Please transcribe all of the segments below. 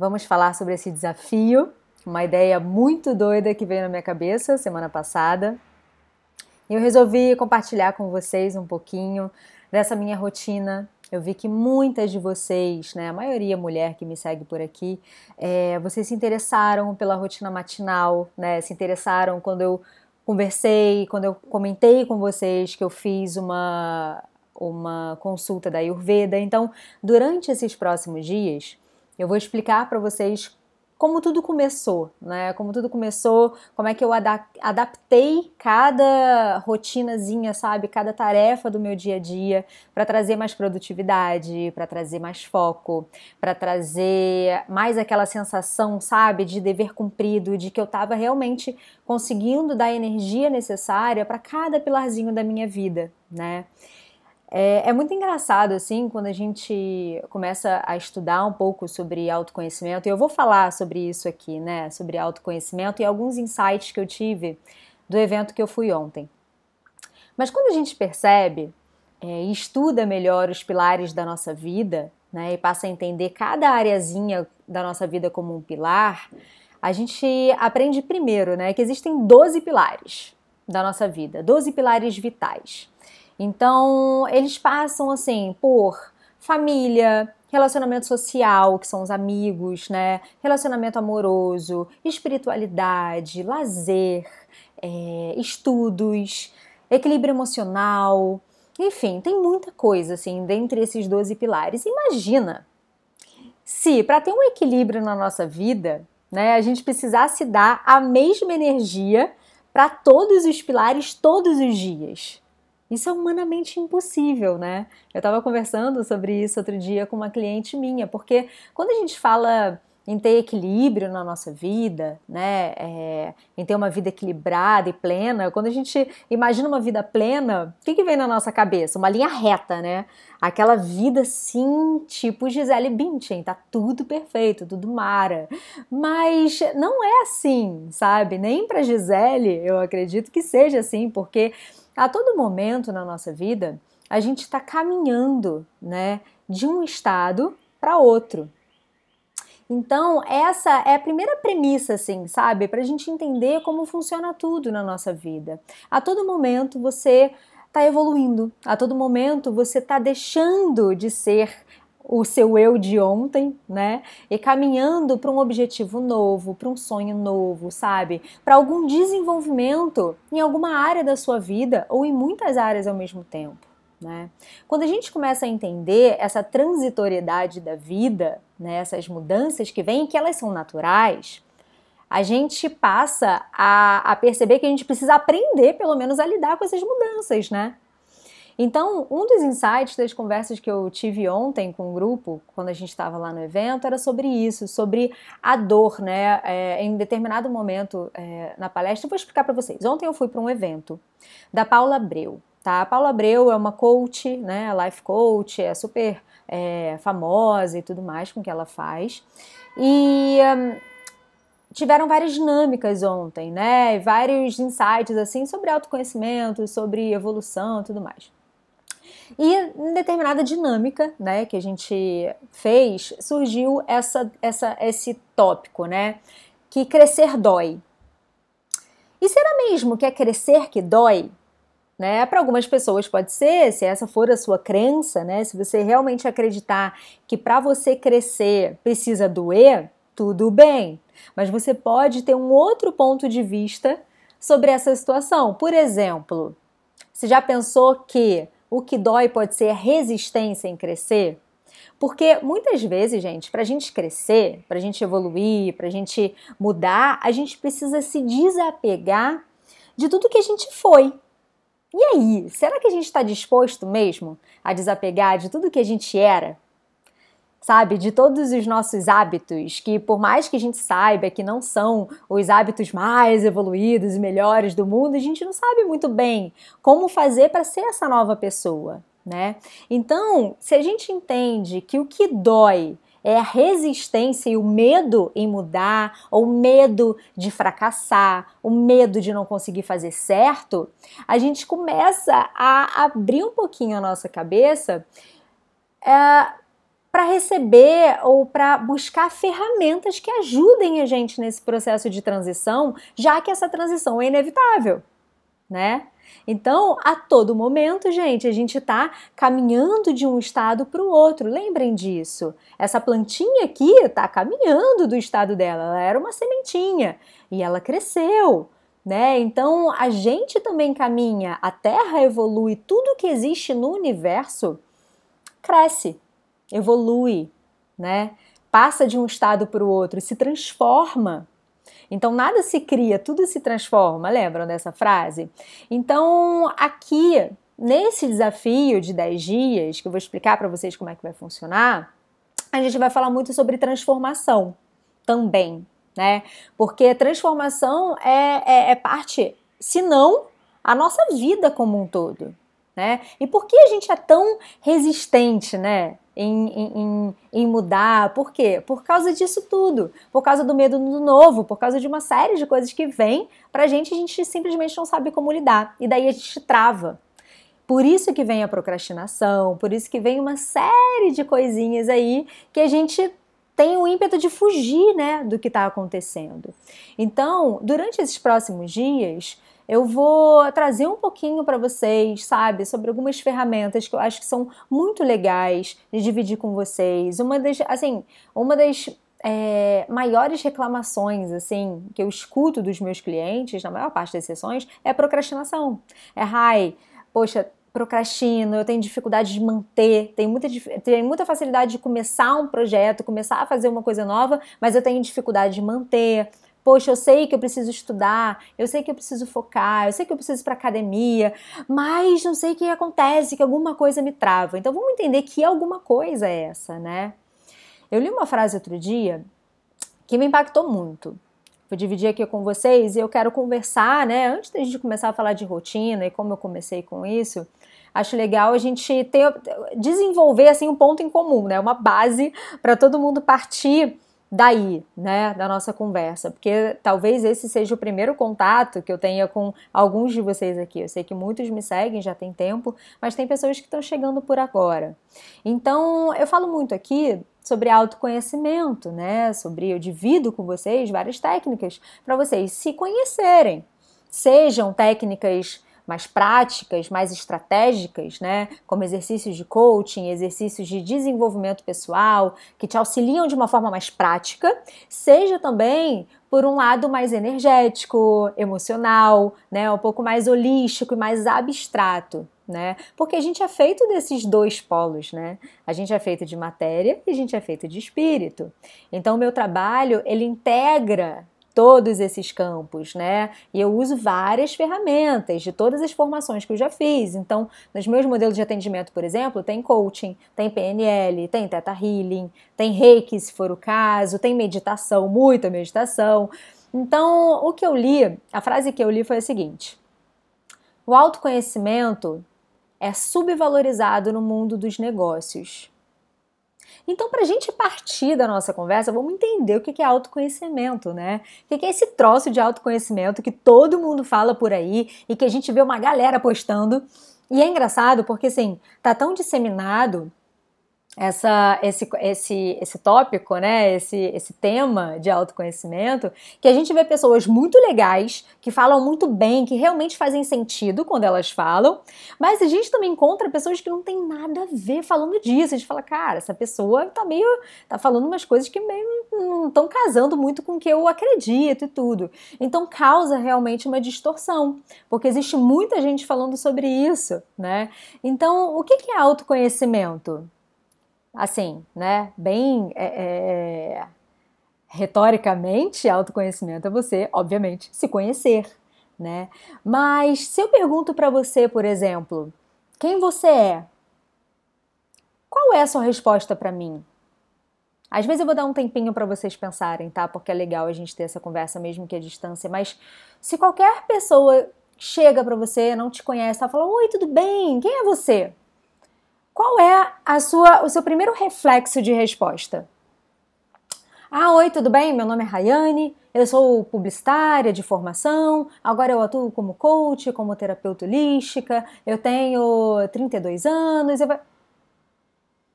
Vamos falar sobre esse desafio, uma ideia muito doida que veio na minha cabeça semana passada. E eu resolvi compartilhar com vocês um pouquinho dessa minha rotina. Eu vi que muitas de vocês, né, a maioria mulher que me segue por aqui, é, vocês se interessaram pela rotina matinal, né, se interessaram quando eu conversei, quando eu comentei com vocês que eu fiz uma, uma consulta da Ayurveda. Então, durante esses próximos dias, eu vou explicar para vocês como tudo começou, né? Como tudo começou, como é que eu adaptei cada rotinazinha, sabe? Cada tarefa do meu dia a dia para trazer mais produtividade, para trazer mais foco, para trazer mais aquela sensação, sabe, de dever cumprido, de que eu estava realmente conseguindo dar a energia necessária para cada pilarzinho da minha vida, né? É, é, muito engraçado, assim, quando a gente começa a estudar um pouco sobre autoconhecimento, e eu vou falar sobre isso aqui, né, sobre autoconhecimento e alguns insights que eu tive do evento que eu fui ontem. Mas quando a gente percebe é, e estuda melhor os pilares da nossa vida, né, e passa a entender cada areazinha da nossa vida como um pilar, a gente aprende primeiro, né, que existem 12 pilares da nossa vida, 12 pilares vitais. Então, eles passam assim por família, relacionamento social, que são os amigos, né? Relacionamento amoroso, espiritualidade, lazer, é, estudos, equilíbrio emocional, enfim, tem muita coisa assim dentre esses 12 pilares. Imagina se para ter um equilíbrio na nossa vida, né, a gente precisasse dar a mesma energia para todos os pilares todos os dias. Isso é humanamente impossível, né? Eu estava conversando sobre isso outro dia com uma cliente minha, porque quando a gente fala em ter equilíbrio na nossa vida, né, é, em ter uma vida equilibrada e plena, quando a gente imagina uma vida plena, o que, que vem na nossa cabeça? Uma linha reta, né? Aquela vida sim, tipo Gisele Bündchen, tá tudo perfeito, tudo mara. Mas não é assim, sabe? Nem para Gisele eu acredito que seja assim, porque a todo momento na nossa vida, a gente está caminhando, né, de um estado para outro. Então, essa é a primeira premissa, assim, sabe? Para a gente entender como funciona tudo na nossa vida. A todo momento você está evoluindo, a todo momento você está deixando de ser o seu eu de ontem, né? E caminhando para um objetivo novo, para um sonho novo, sabe? Para algum desenvolvimento em alguma área da sua vida ou em muitas áreas ao mesmo tempo. Né? Quando a gente começa a entender essa transitoriedade da vida, né, essas mudanças que vêm, que elas são naturais, a gente passa a, a perceber que a gente precisa aprender, pelo menos, a lidar com essas mudanças, né? Então, um dos insights das conversas que eu tive ontem com o grupo, quando a gente estava lá no evento, era sobre isso, sobre a dor, né? É, em determinado momento é, na palestra, eu vou explicar para vocês. Ontem eu fui para um evento da Paula Abreu, tá? A Paula Abreu é uma coach, né? Life coach, é super é, famosa e tudo mais com o que ela faz. E. Um, tiveram várias dinâmicas ontem, né? Vários insights assim sobre autoconhecimento, sobre evolução tudo mais. E em determinada dinâmica, né, que a gente fez, surgiu essa, essa, esse tópico, né, que crescer dói. E será mesmo que é crescer que dói? Né? Para algumas pessoas pode ser, se essa for a sua crença, né? Se você realmente acreditar que para você crescer precisa doer, tudo bem. Mas você pode ter um outro ponto de vista sobre essa situação. Por exemplo, você já pensou que o que dói pode ser resistência em crescer. Porque muitas vezes, gente, para a gente crescer, para a gente evoluir, para a gente mudar, a gente precisa se desapegar de tudo que a gente foi. E aí, será que a gente está disposto mesmo a desapegar de tudo que a gente era? Sabe? De todos os nossos hábitos, que por mais que a gente saiba que não são os hábitos mais evoluídos e melhores do mundo, a gente não sabe muito bem como fazer para ser essa nova pessoa, né? Então, se a gente entende que o que dói é a resistência e o medo em mudar, ou medo de fracassar, o medo de não conseguir fazer certo, a gente começa a abrir um pouquinho a nossa cabeça é, para receber ou para buscar ferramentas que ajudem a gente nesse processo de transição, já que essa transição é inevitável, né? Então, a todo momento, gente, a gente está caminhando de um estado para o outro. Lembrem disso. Essa plantinha aqui está caminhando do estado dela. Ela era uma sementinha e ela cresceu. Né? Então a gente também caminha, a Terra evolui, tudo que existe no universo cresce, evolui, né? Passa de um estado para o outro, se transforma. Então nada se cria, tudo se transforma. Lembram dessa frase? Então aqui nesse desafio de 10 dias, que eu vou explicar para vocês como é que vai funcionar, a gente vai falar muito sobre transformação também, né? Porque transformação é, é, é parte, se não, a nossa vida como um todo. Né? E por que a gente é tão resistente, né? Em, em, em, mudar. Por quê? Por causa disso tudo. Por causa do medo do novo, por causa de uma série de coisas que vem pra gente, a gente simplesmente não sabe como lidar. E daí a gente trava. Por isso que vem a procrastinação, por isso que vem uma série de coisinhas aí que a gente tem o ímpeto de fugir né, do que está acontecendo. Então, durante esses próximos dias, eu vou trazer um pouquinho para vocês, sabe, sobre algumas ferramentas que eu acho que são muito legais de dividir com vocês. Uma das, assim, uma das é, maiores reclamações assim que eu escuto dos meus clientes, na maior parte das sessões, é procrastinação. É, ai, poxa, procrastino, eu tenho dificuldade de manter, tenho muita, tenho muita facilidade de começar um projeto, começar a fazer uma coisa nova, mas eu tenho dificuldade de manter. Poxa, eu sei que eu preciso estudar, eu sei que eu preciso focar, eu sei que eu preciso ir para academia, mas não sei o que acontece, que alguma coisa me trava. Então vamos entender que alguma coisa é essa, né? Eu li uma frase outro dia que me impactou muito vou dividir aqui com vocês e eu quero conversar, né? Antes da gente começar a falar de rotina e como eu comecei com isso, acho legal a gente ter, desenvolver assim um ponto em comum, né? Uma base para todo mundo partir daí, né, da nossa conversa, porque talvez esse seja o primeiro contato que eu tenha com alguns de vocês aqui. Eu sei que muitos me seguem já tem tempo, mas tem pessoas que estão chegando por agora. Então, eu falo muito aqui sobre autoconhecimento, né? Sobre eu divido com vocês várias técnicas para vocês se conhecerem. Sejam técnicas mais práticas, mais estratégicas, né? Como exercícios de coaching, exercícios de desenvolvimento pessoal, que te auxiliam de uma forma mais prática, seja também por um lado mais energético, emocional, né? Um pouco mais holístico e mais abstrato. Né? Porque a gente é feito desses dois polos, né? A gente é feito de matéria e a gente é feito de espírito. Então, o meu trabalho, ele integra todos esses campos, né? E eu uso várias ferramentas de todas as formações que eu já fiz. Então, nos meus modelos de atendimento, por exemplo, tem coaching, tem PNL, tem Theta Healing, tem Reiki, se for o caso, tem meditação, muita meditação. Então, o que eu li, a frase que eu li foi a seguinte: O autoconhecimento é subvalorizado no mundo dos negócios. Então, para a gente partir da nossa conversa, vamos entender o que é autoconhecimento, né? O que é esse troço de autoconhecimento que todo mundo fala por aí e que a gente vê uma galera postando. E é engraçado porque, assim, tá tão disseminado essa, esse, esse, esse tópico, né, esse, esse tema de autoconhecimento, que a gente vê pessoas muito legais, que falam muito bem, que realmente fazem sentido quando elas falam, mas a gente também encontra pessoas que não tem nada a ver falando disso. A gente fala, cara, essa pessoa tá meio. tá falando umas coisas que meio não estão casando muito com o que eu acredito e tudo. Então causa realmente uma distorção, porque existe muita gente falando sobre isso, né? Então, o que é autoconhecimento? Assim, né, bem é, é, retoricamente, autoconhecimento é você, obviamente, se conhecer, né? Mas se eu pergunto para você, por exemplo, quem você é? Qual é a sua resposta para mim? Às vezes eu vou dar um tempinho para vocês pensarem, tá? Porque é legal a gente ter essa conversa mesmo que a distância, mas se qualquer pessoa chega para você, não te conhece, tá falando: "Oi, tudo bem? Quem é você?" Qual é a sua, o seu primeiro reflexo de resposta? Ah, oi, tudo bem? Meu nome é Rayane, eu sou publicitária de formação, agora eu atuo como coach, como terapeuta holística, eu tenho 32 anos. Eu...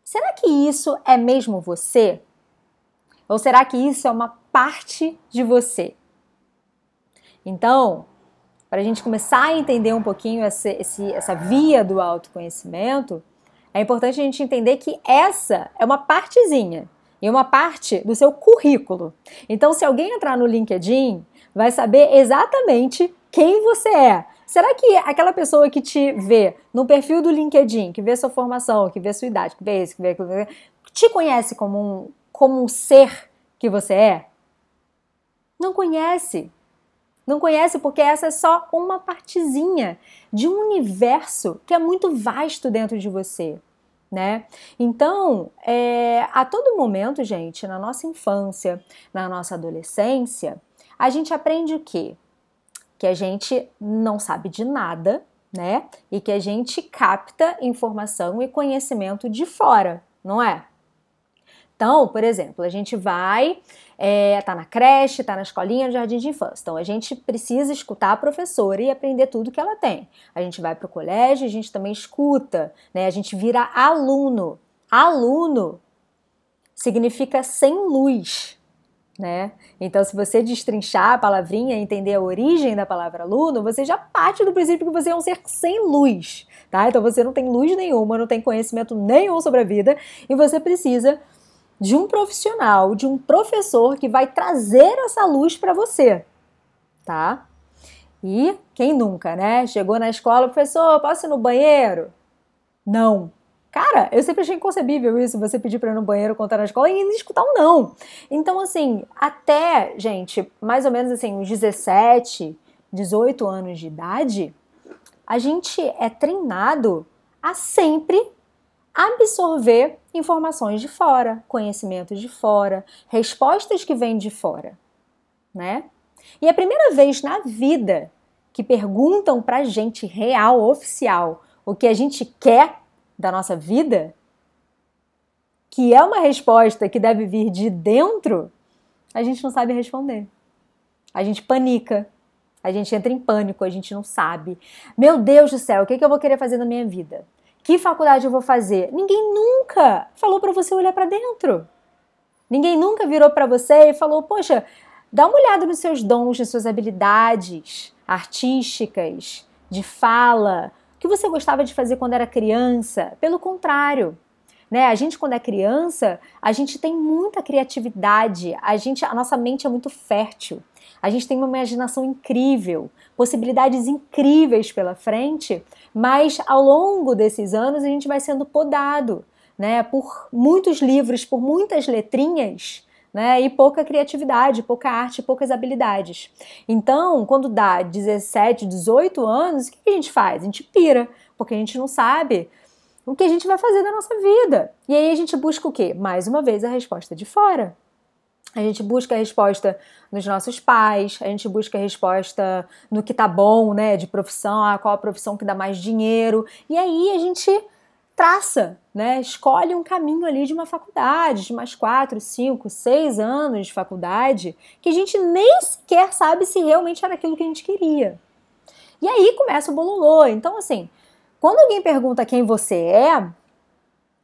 será que isso é mesmo você? Ou será que isso é uma parte de você? Então, para a gente começar a entender um pouquinho essa, essa via do autoconhecimento, é importante a gente entender que essa é uma partezinha e uma parte do seu currículo. Então, se alguém entrar no LinkedIn, vai saber exatamente quem você é. Será que aquela pessoa que te vê no perfil do LinkedIn, que vê sua formação, que vê sua idade, que vê isso, que vê aquilo, te conhece como um, como um ser que você é? Não conhece. Não conhece porque essa é só uma partezinha de um universo que é muito vasto dentro de você. Né? Então, é, a todo momento, gente, na nossa infância, na nossa adolescência, a gente aprende o quê? Que a gente não sabe de nada, né? E que a gente capta informação e conhecimento de fora, não é? Então, por exemplo, a gente vai, é, tá na creche, tá na escolinha, no jardim de infância. Então, a gente precisa escutar a professora e aprender tudo que ela tem. A gente vai para o colégio, a gente também escuta, né? A gente vira aluno. Aluno significa sem luz, né? Então, se você destrinchar a palavrinha entender a origem da palavra aluno, você já parte do princípio que você é um ser sem luz, tá? Então, você não tem luz nenhuma, não tem conhecimento nenhum sobre a vida e você precisa de um profissional, de um professor que vai trazer essa luz para você, tá? E quem nunca, né? Chegou na escola, professor, posso ir no banheiro? Não. Cara, eu sempre achei inconcebível isso, você pedir para ir no banheiro contar na escola e escutar um não. Então, assim, até, gente, mais ou menos assim, uns 17, 18 anos de idade, a gente é treinado a sempre absorver informações de fora, conhecimentos de fora, respostas que vêm de fora, né? E a primeira vez na vida que perguntam pra gente real, oficial, o que a gente quer da nossa vida, que é uma resposta que deve vir de dentro, a gente não sabe responder. A gente panica, a gente entra em pânico, a gente não sabe. Meu Deus do céu, o que, que eu vou querer fazer na minha vida? Que faculdade eu vou fazer? Ninguém nunca falou para você olhar para dentro. Ninguém nunca virou para você e falou: "Poxa, dá uma olhada nos seus dons, nas suas habilidades artísticas, de fala, o que você gostava de fazer quando era criança". Pelo contrário, né? A gente quando é criança, a gente tem muita criatividade, a gente, a nossa mente é muito fértil. A gente tem uma imaginação incrível, possibilidades incríveis pela frente, mas ao longo desses anos a gente vai sendo podado, né, por muitos livros, por muitas letrinhas, né, e pouca criatividade, pouca arte, poucas habilidades. Então, quando dá 17, 18 anos, o que a gente faz? A gente pira, porque a gente não sabe o que a gente vai fazer da nossa vida. E aí a gente busca o quê? Mais uma vez a resposta de fora. A gente busca a resposta nos nossos pais, a gente busca a resposta no que tá bom, né, de profissão, ah, qual a profissão que dá mais dinheiro. E aí a gente traça, né, escolhe um caminho ali de uma faculdade, de mais quatro, cinco, seis anos de faculdade, que a gente nem sequer sabe se realmente era aquilo que a gente queria. E aí começa o bololô. Então, assim, quando alguém pergunta quem você é,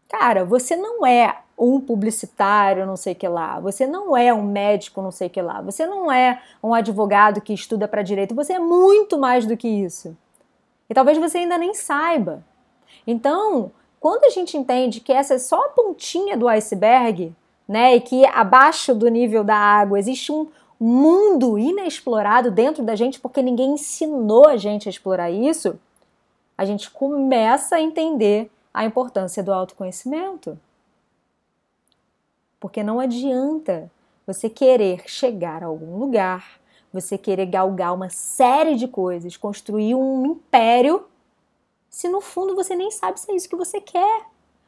cara, você não é um publicitário, não sei que lá. Você não é um médico, não sei que lá. Você não é um advogado que estuda para direito. Você é muito mais do que isso. E talvez você ainda nem saiba. Então, quando a gente entende que essa é só a pontinha do iceberg, né, e que abaixo do nível da água existe um mundo inexplorado dentro da gente porque ninguém ensinou a gente a explorar isso, a gente começa a entender a importância do autoconhecimento. Porque não adianta você querer chegar a algum lugar, você querer galgar uma série de coisas, construir um império, se no fundo você nem sabe se é isso que você quer.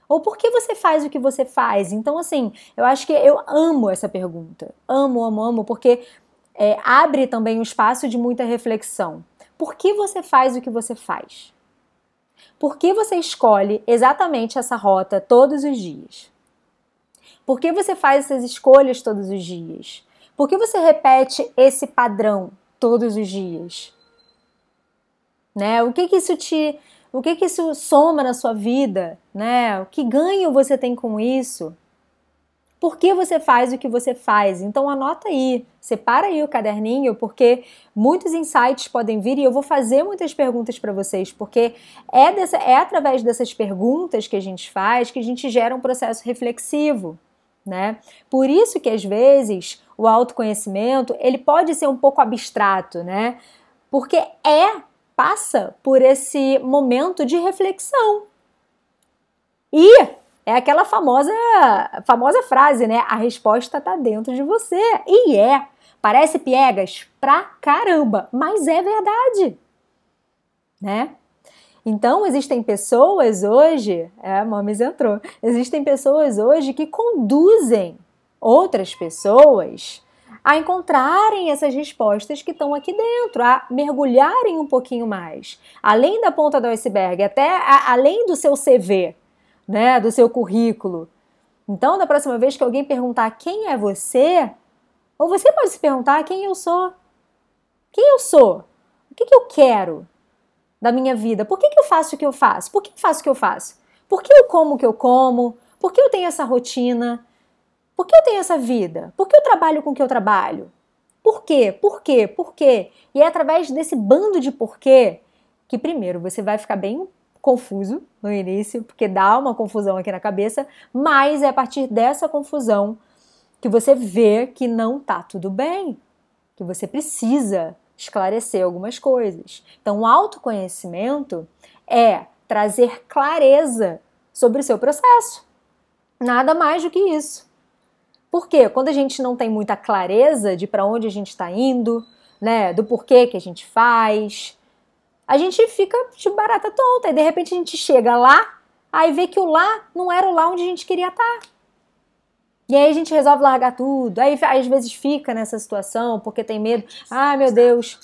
Ou por que você faz o que você faz? Então, assim, eu acho que eu amo essa pergunta. Amo, amo, amo, porque é, abre também um espaço de muita reflexão. Por que você faz o que você faz? Por que você escolhe exatamente essa rota todos os dias? Por que você faz essas escolhas todos os dias? Por que você repete esse padrão todos os dias? Né? O que, que isso te O que que isso soma na sua vida, né? O que ganho você tem com isso? Por que você faz o que você faz? Então anota aí, separa aí o caderninho, porque muitos insights podem vir e eu vou fazer muitas perguntas para vocês, porque é, dessa, é através dessas perguntas que a gente faz que a gente gera um processo reflexivo. Né? Por isso que às vezes o autoconhecimento ele pode ser um pouco abstrato, né? Porque é passa por esse momento de reflexão. E é aquela famosa famosa frase, né? A resposta está dentro de você. E é. Parece piegas pra caramba, mas é verdade. Né? Então, existem pessoas hoje, é, a Mames entrou, existem pessoas hoje que conduzem outras pessoas a encontrarem essas respostas que estão aqui dentro, a mergulharem um pouquinho mais, além da ponta do iceberg, até a, além do seu CV, né, do seu currículo. Então, da próxima vez que alguém perguntar quem é você, ou você pode se perguntar quem eu sou. Quem eu sou? O que, que eu quero da minha vida? Por que, que eu faço o que eu faço? Por que eu faço o que eu faço? Por que eu como o que eu como? Por que eu tenho essa rotina? Por que eu tenho essa vida? Por que eu trabalho com o que eu trabalho? Por quê? Por quê? Por quê? E é através desse bando de porquê que primeiro você vai ficar bem confuso no início, porque dá uma confusão aqui na cabeça, mas é a partir dessa confusão que você vê que não tá tudo bem, que você precisa esclarecer algumas coisas. Então, o autoconhecimento é trazer clareza sobre o seu processo. Nada mais do que isso. Porque quando a gente não tem muita clareza de para onde a gente está indo, né, do porquê que a gente faz, a gente fica de barata tonta e de repente a gente chega lá, aí vê que o lá não era o lá onde a gente queria estar. E aí a gente resolve largar tudo. Aí às vezes fica nessa situação porque tem medo. Ah, meu Deus,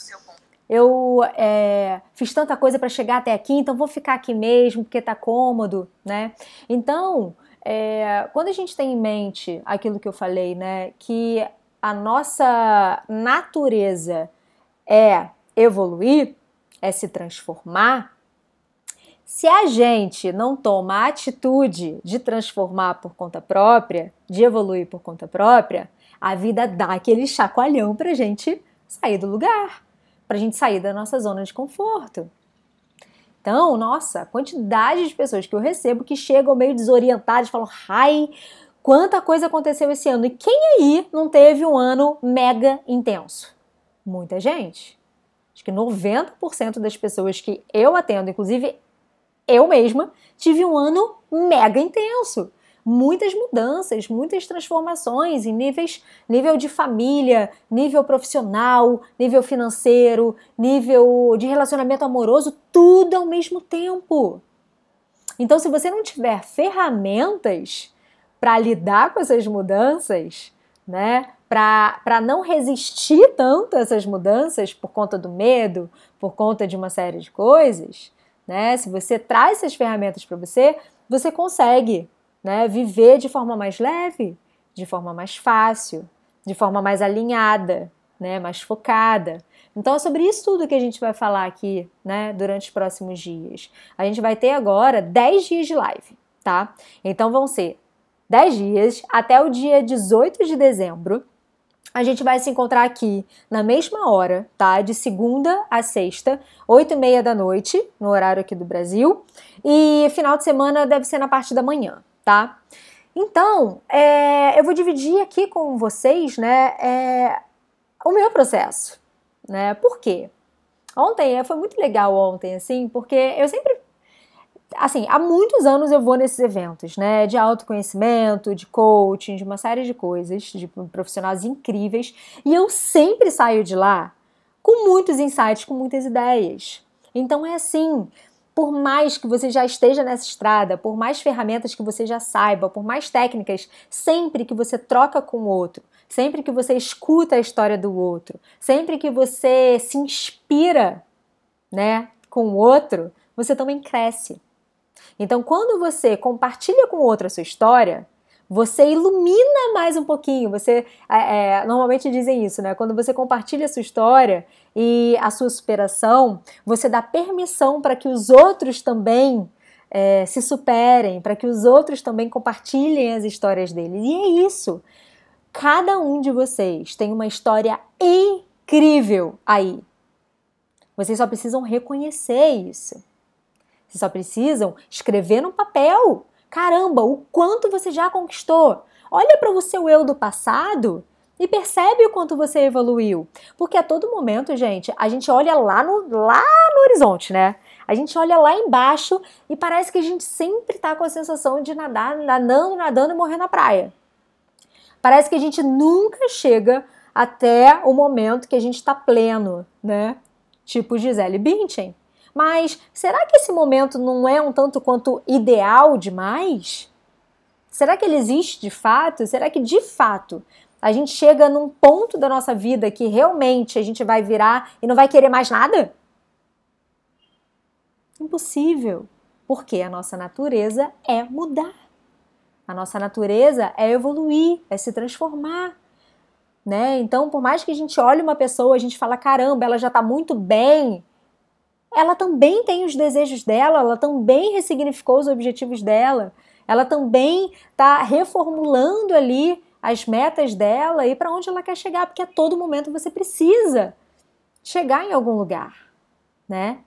eu é, fiz tanta coisa para chegar até aqui, então vou ficar aqui mesmo porque tá cômodo, né? Então, é, quando a gente tem em mente aquilo que eu falei, né, que a nossa natureza é evoluir, é se transformar, se a gente não toma a atitude de transformar por conta própria, de evoluir por conta própria, a vida dá aquele chacoalhão pra gente sair do lugar, pra gente sair da nossa zona de conforto. Então, nossa, a quantidade de pessoas que eu recebo que chegam meio desorientadas e falam: ai, quanta coisa aconteceu esse ano. E quem aí não teve um ano mega intenso? Muita gente. Acho que 90% das pessoas que eu atendo, inclusive eu mesma, tive um ano mega intenso. Muitas mudanças, muitas transformações em níveis, nível de família, nível profissional, nível financeiro, nível de relacionamento amoroso, tudo ao mesmo tempo. Então, se você não tiver ferramentas para lidar com essas mudanças, né, para não resistir tanto a essas mudanças por conta do medo, por conta de uma série de coisas, né? Se você traz essas ferramentas para você, você consegue, né, viver de forma mais leve, de forma mais fácil, de forma mais alinhada, né, mais focada. Então é sobre isso tudo que a gente vai falar aqui, né, durante os próximos dias. A gente vai ter agora 10 dias de live, tá? Então vão ser 10 dias até o dia 18 de dezembro. A gente vai se encontrar aqui na mesma hora, tá? De segunda a sexta, oito e meia da noite, no horário aqui do Brasil. E final de semana deve ser na parte da manhã, tá? Então, é, eu vou dividir aqui com vocês, né, é, o meu processo, né? Por quê? Ontem, foi muito legal ontem, assim, porque eu sempre assim, há muitos anos eu vou nesses eventos, né, de autoconhecimento, de coaching, de uma série de coisas, de profissionais incríveis, e eu sempre saio de lá com muitos insights, com muitas ideias. Então é assim, por mais que você já esteja nessa estrada, por mais ferramentas que você já saiba, por mais técnicas, sempre que você troca com o outro, sempre que você escuta a história do outro, sempre que você se inspira, né, com o outro, você também cresce. Então, quando você compartilha com outro a sua história, você ilumina mais um pouquinho. Você é, é, normalmente dizem isso, né? Quando você compartilha a sua história e a sua superação, você dá permissão para que os outros também é, se superem, para que os outros também compartilhem as histórias deles. E é isso. Cada um de vocês tem uma história incrível aí. Vocês só precisam reconhecer isso. Vocês só precisam escrever no papel Caramba, o quanto você já conquistou! Olha para o seu eu do passado e percebe o quanto você evoluiu. Porque a todo momento, gente, a gente olha lá no, lá no horizonte, né? A gente olha lá embaixo e parece que a gente sempre tá com a sensação de nadar, nadando, nadando e morrer na praia. Parece que a gente nunca chega até o momento que a gente está pleno, né? Tipo Gisele Bündchen. Mas será que esse momento não é um tanto quanto ideal demais? Será que ele existe de fato? Será que de fato a gente chega num ponto da nossa vida que realmente a gente vai virar e não vai querer mais nada? Impossível, porque a nossa natureza é mudar. A nossa natureza é evoluir, é se transformar. Né? Então, por mais que a gente olhe uma pessoa, a gente fala: caramba, ela já está muito bem, ela também tem os desejos dela, ela também ressignificou os objetivos dela, ela também está reformulando ali as metas dela e para onde ela quer chegar, porque a todo momento você precisa chegar em algum lugar, né?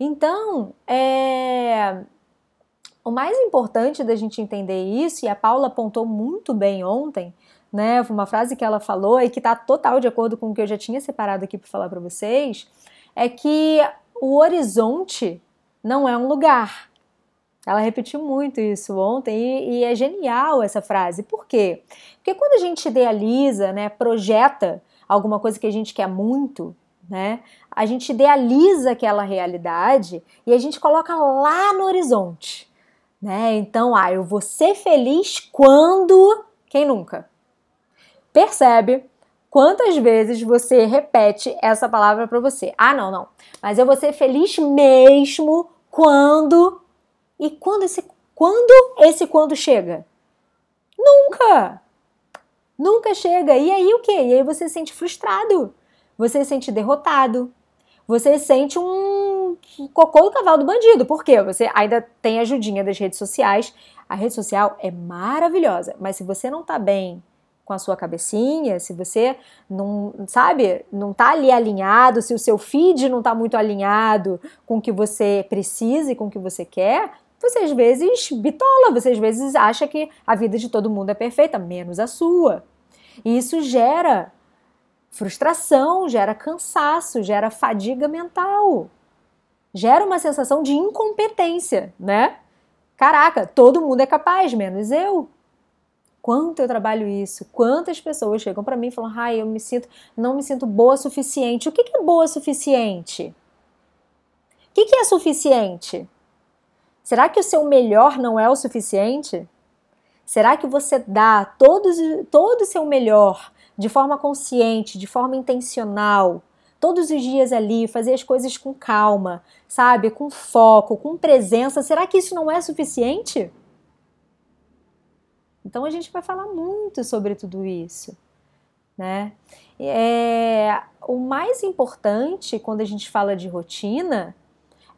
Então, é... o mais importante da gente entender isso, e a Paula apontou muito bem ontem, né? Uma frase que ela falou e que está total de acordo com o que eu já tinha separado aqui para falar para vocês, é que o horizonte não é um lugar. Ela repetiu muito isso ontem e, e, é genial essa frase. Por quê? Porque quando a gente idealiza, né, projeta alguma coisa que a gente quer muito, né, a gente idealiza aquela realidade e a gente coloca lá no horizonte. Né? Então, ah, eu vou ser feliz quando. Quem nunca? Percebe Quantas vezes você repete essa palavra para você? Ah, não, não. Mas eu vou ser feliz mesmo quando. E quando esse quando esse quando chega? Nunca. Nunca chega. E aí o quê? E aí você se sente frustrado. Você se sente derrotado. Você sente um cocô do cavalo do bandido. Por quê? Você ainda tem a ajudinha das redes sociais. A rede social é maravilhosa, mas se você não tá bem com a sua cabecinha, se você não, sabe, não tá ali alinhado, se o seu feed não tá muito alinhado com o que você precisa e com o que você quer, você às vezes bitola, você às vezes acha que a vida de todo mundo é perfeita, menos a sua. E isso gera frustração, gera cansaço, gera fadiga mental. Gera uma sensação de incompetência, né? Caraca, todo mundo é capaz, menos eu quanto eu trabalho isso, quantas pessoas chegam para mim e falam, ai, eu me sinto, não me sinto boa o suficiente. O que, que é boa o suficiente? O que, que é suficiente? Será que o seu melhor não é o suficiente? Será que você dá todo, todo o seu melhor de forma consciente, de forma intencional, todos os dias ali, fazer as coisas com calma, sabe? Com foco, com presença? Será que isso não é suficiente? Então a gente vai falar muito sobre tudo isso, né? É, o mais importante quando a gente fala de rotina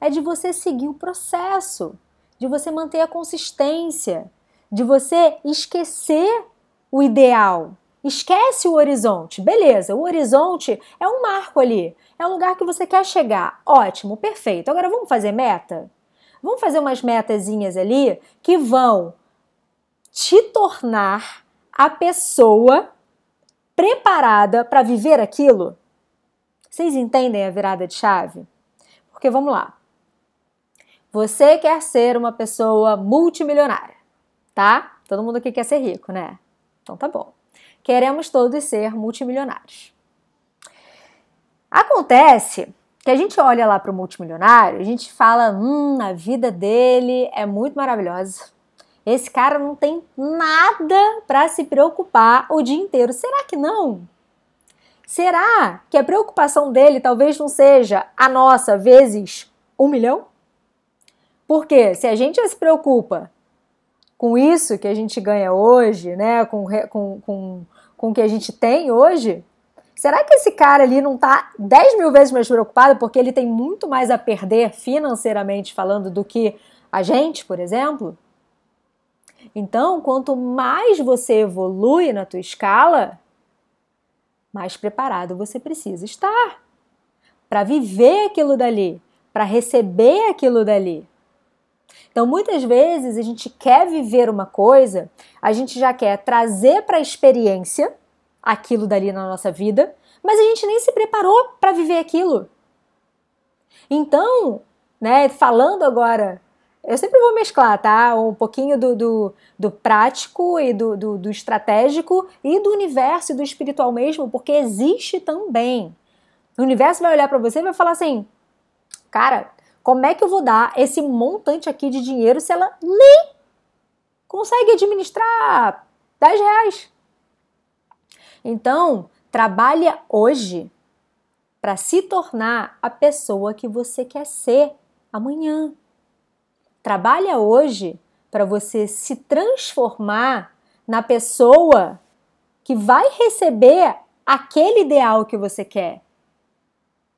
é de você seguir o processo, de você manter a consistência, de você esquecer o ideal. Esquece o horizonte. Beleza, o horizonte é um marco ali, é um lugar que você quer chegar. Ótimo, perfeito. Agora vamos fazer meta? Vamos fazer umas metazinhas ali que vão te tornar a pessoa preparada para viver aquilo? Vocês entendem a virada de chave? Porque vamos lá. Você quer ser uma pessoa multimilionária, tá? Todo mundo aqui quer ser rico, né? Então tá bom. Queremos todos ser multimilionários. Acontece que a gente olha lá para o multimilionário, a gente fala, hum, a vida dele é muito maravilhosa esse cara não tem nada para se preocupar o dia inteiro. Será que não? Será que a preocupação dele talvez não seja a nossa vezes um milhão? Porque se a gente se preocupa com isso que a gente ganha hoje, né? Com, com, com, com o que a gente tem hoje, será que esse cara ali não está 10 mil vezes mais preocupado porque ele tem muito mais a perder financeiramente falando do que a gente, por exemplo? Então, quanto mais você evolui na tua escala, mais preparado você precisa estar para viver aquilo dali, para receber aquilo dali. Então, muitas vezes a gente quer viver uma coisa, a gente já quer trazer para a experiência aquilo dali na nossa vida, mas a gente nem se preparou para viver aquilo. Então, né, falando agora eu sempre vou mesclar, tá? Um pouquinho do, do, do prático e do, do, do, estratégico e do universo e do espiritual mesmo, porque existe também. O universo vai olhar para você e vai falar assim: cara, como é que eu vou dar esse montante aqui de dinheiro se ela nem consegue administrar 10 reais? Então, trabalha hoje para se tornar a pessoa que você quer ser amanhã. Trabalha hoje para você se transformar na pessoa que vai receber aquele ideal que você quer.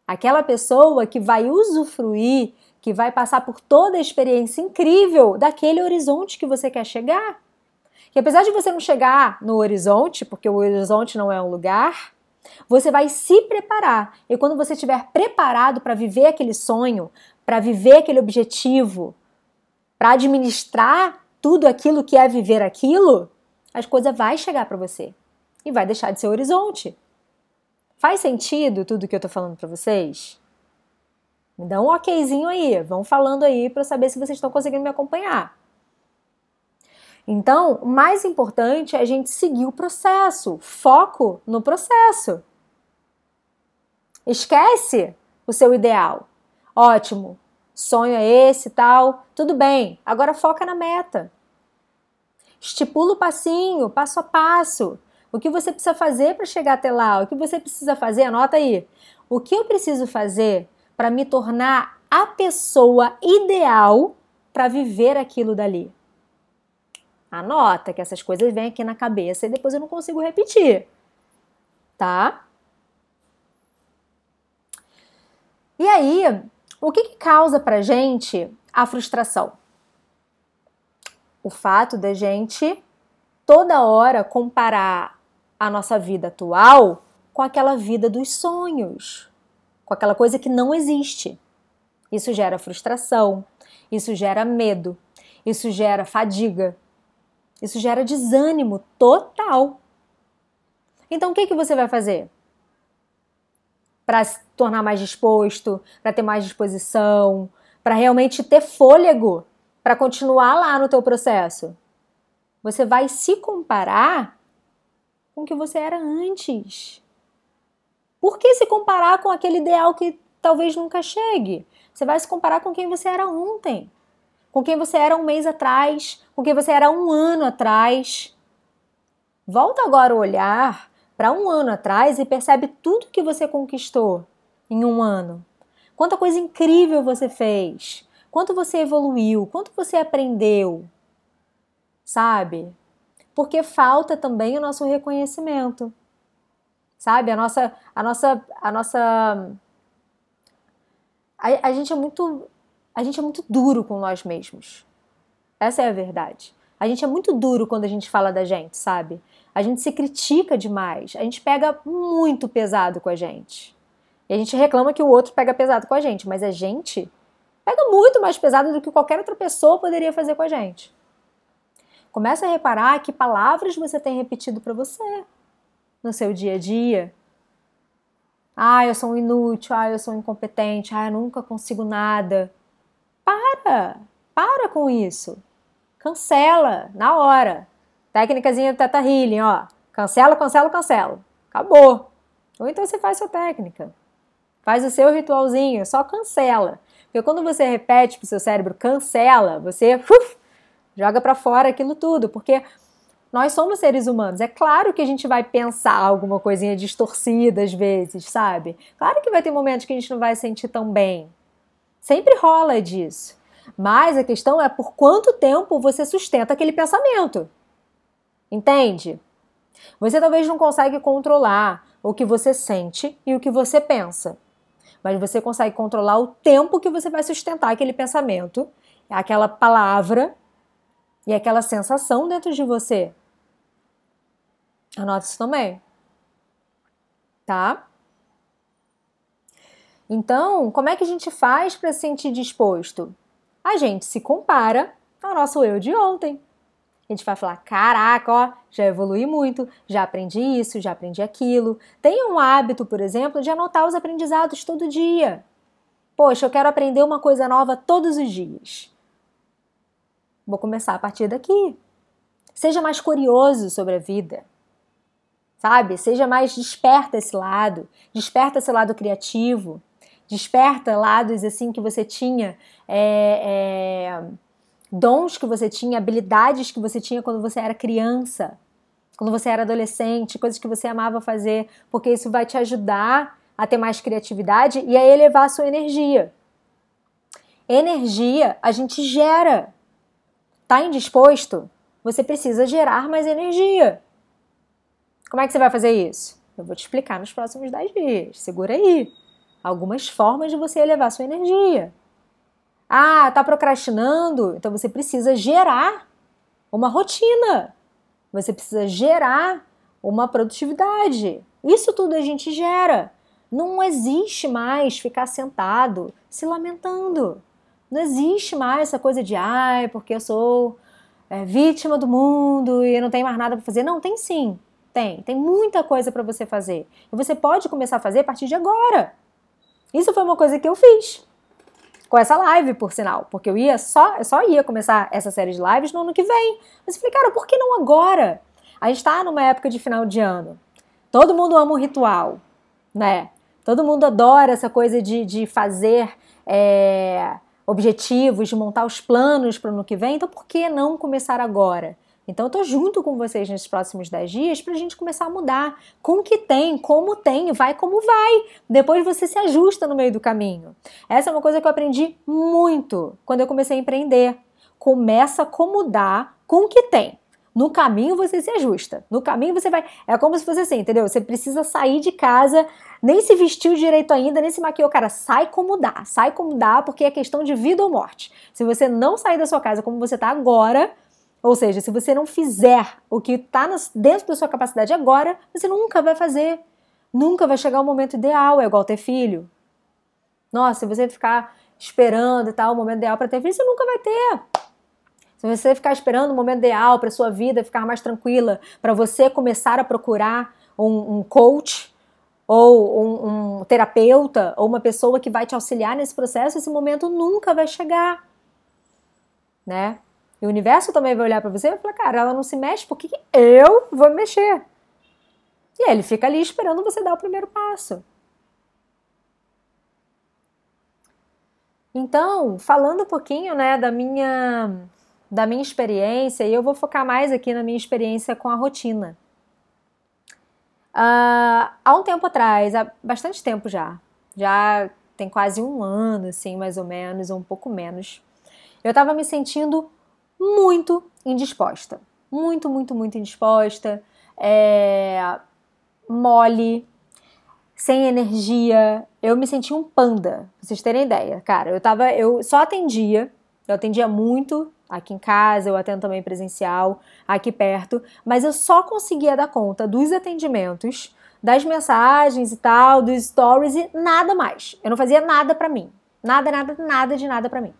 Aquela pessoa que vai usufruir, que vai passar por toda a experiência incrível daquele horizonte que você quer chegar. E apesar de você não chegar no horizonte, porque o horizonte não é um lugar, você vai se preparar. E quando você estiver preparado para viver aquele sonho, para viver aquele objetivo, para administrar tudo aquilo que é viver aquilo, as coisas vai chegar para você e vai deixar de ser horizonte. Faz sentido tudo que eu tô falando para vocês? Me dá um okzinho aí, vão falando aí para saber se vocês estão conseguindo me acompanhar. Então, o mais importante é a gente seguir o processo, foco no processo. Esquece o seu ideal. Ótimo, sonho é esse tal, tudo bem, agora foca na meta. Estipula o passinho, passo a passo. O que você precisa fazer para chegar até lá? O que você precisa fazer? Anota aí. O que eu preciso fazer para me tornar a pessoa ideal para viver aquilo dali? Anota que essas coisas vêm aqui na cabeça e depois eu não consigo repetir. Tá? E aí, o que, que causa pra gente a frustração? O fato da gente toda hora comparar a nossa vida atual com aquela vida dos sonhos, com aquela coisa que não existe. Isso gera frustração, isso gera medo, isso gera fadiga, isso gera desânimo total. Então o que, que você vai fazer? Para se tornar mais disposto, para ter mais disposição, para realmente ter fôlego para continuar lá no teu processo. Você vai se comparar com o que você era antes. Por que se comparar com aquele ideal que talvez nunca chegue? Você vai se comparar com quem você era ontem, com quem você era um mês atrás, com quem você era um ano atrás. Volta agora o olhar para um ano atrás e percebe tudo que você conquistou em um ano. Quanta coisa incrível você fez, quanto você evoluiu, quanto você aprendeu, sabe? Porque falta também o nosso reconhecimento, sabe? A nossa, a nossa, a nossa, a, a gente é muito, a gente é muito duro com nós mesmos. Essa é a verdade. A gente é muito duro quando a gente fala da gente, sabe? A gente se critica demais, a gente pega muito pesado com a gente. E a gente reclama que o outro pega pesado com a gente, mas a gente pega muito mais pesado do que qualquer outra pessoa poderia fazer com a gente. Começa a reparar que palavras você tem repetido para você no seu dia a dia. Ah, eu sou um inútil, ah, eu sou um incompetente, ah, eu nunca consigo nada. Para! Para com isso. Cancela na hora. Técnicazinha do Teta Healing, ó. Cancela, cancela, cancela. Acabou. Ou então você faz sua técnica. Faz o seu ritualzinho, só cancela. Porque quando você repete pro seu cérebro cancela, você uf, joga para fora aquilo tudo, porque nós somos seres humanos. É claro que a gente vai pensar alguma coisinha distorcida às vezes, sabe? Claro que vai ter momentos que a gente não vai sentir tão bem. Sempre rola disso. Mas a questão é por quanto tempo você sustenta aquele pensamento. Entende? Você talvez não consegue controlar o que você sente e o que você pensa. Mas você consegue controlar o tempo que você vai sustentar aquele pensamento, aquela palavra e aquela sensação dentro de você. Anota isso também. Tá? Então, como é que a gente faz para se sentir disposto? A gente se compara ao nosso eu de ontem. A gente vai falar: caraca, ó, já evolui muito, já aprendi isso, já aprendi aquilo. Tenha um hábito, por exemplo, de anotar os aprendizados todo dia. Poxa, eu quero aprender uma coisa nova todos os dias. Vou começar a partir daqui. Seja mais curioso sobre a vida. Sabe? Seja mais desperta esse lado, desperta esse lado criativo, desperta lados assim que você tinha, é, é, dons que você tinha, habilidades que você tinha quando você era criança, quando você era adolescente, coisas que você amava fazer, porque isso vai te ajudar a ter mais criatividade e a elevar a sua energia. Energia a gente gera. Tá indisposto? Você precisa gerar mais energia. Como é que você vai fazer isso? Eu vou te explicar nos próximos 10 dias. Segura aí. Algumas formas de você elevar sua energia. Ah, tá procrastinando? Então você precisa gerar uma rotina. Você precisa gerar uma produtividade. Isso tudo a gente gera. Não existe mais ficar sentado se lamentando. Não existe mais essa coisa de, ai, porque eu sou é, vítima do mundo e não tenho mais nada para fazer. Não, tem sim. Tem. Tem muita coisa para você fazer. E você pode começar a fazer a partir de agora. Isso foi uma coisa que eu fiz. Com essa live, por sinal. Porque eu ia só, eu só ia começar essa série de lives no ano que vem. Mas eu falei, cara, por que não agora? A gente está numa época de final de ano. Todo mundo ama o ritual, né? Todo mundo adora essa coisa de, de fazer. É objetivos, de montar os planos para o ano que vem, então por que não começar agora? Então eu tô junto com vocês nesses próximos 10 dias para a gente começar a mudar. Com o que tem, como tem, vai como vai. Depois você se ajusta no meio do caminho. Essa é uma coisa que eu aprendi muito quando eu comecei a empreender. Começa a acomodar com o que tem. No caminho você se ajusta. No caminho você vai. É como se fosse assim, entendeu? Você precisa sair de casa, nem se vestiu direito ainda, nem se maquiou. Cara, sai como dá. Sai como dá, porque é questão de vida ou morte. Se você não sair da sua casa como você tá agora, ou seja, se você não fizer o que está dentro da sua capacidade agora, você nunca vai fazer. Nunca vai chegar o momento ideal. É igual ter filho. Nossa, se você ficar esperando e tal, o momento ideal para ter filho, você nunca vai ter. Se você ficar esperando o momento ideal para sua vida ficar mais tranquila, para você começar a procurar um, um coach ou um, um, terapeuta ou uma pessoa que vai te auxiliar nesse processo, esse momento nunca vai chegar, né? E o universo também vai olhar para você e vai falar, cara, ela não se mexe, por que eu vou me mexer? E ele fica ali esperando você dar o primeiro passo. Então, falando um pouquinho, né, da minha da minha experiência, e eu vou focar mais aqui na minha experiência com a rotina. Uh, há um tempo atrás, há bastante tempo já, já tem quase um ano, assim, mais ou menos, ou um pouco menos, eu estava me sentindo muito indisposta. Muito, muito, muito indisposta, é, mole, sem energia. Eu me senti um panda, pra vocês terem ideia. Cara, eu tava. Eu só atendia, eu atendia muito aqui em casa, eu atendo também presencial, aqui perto, mas eu só conseguia dar conta dos atendimentos, das mensagens e tal, dos stories e nada mais. Eu não fazia nada para mim. Nada, nada, nada de nada para mim.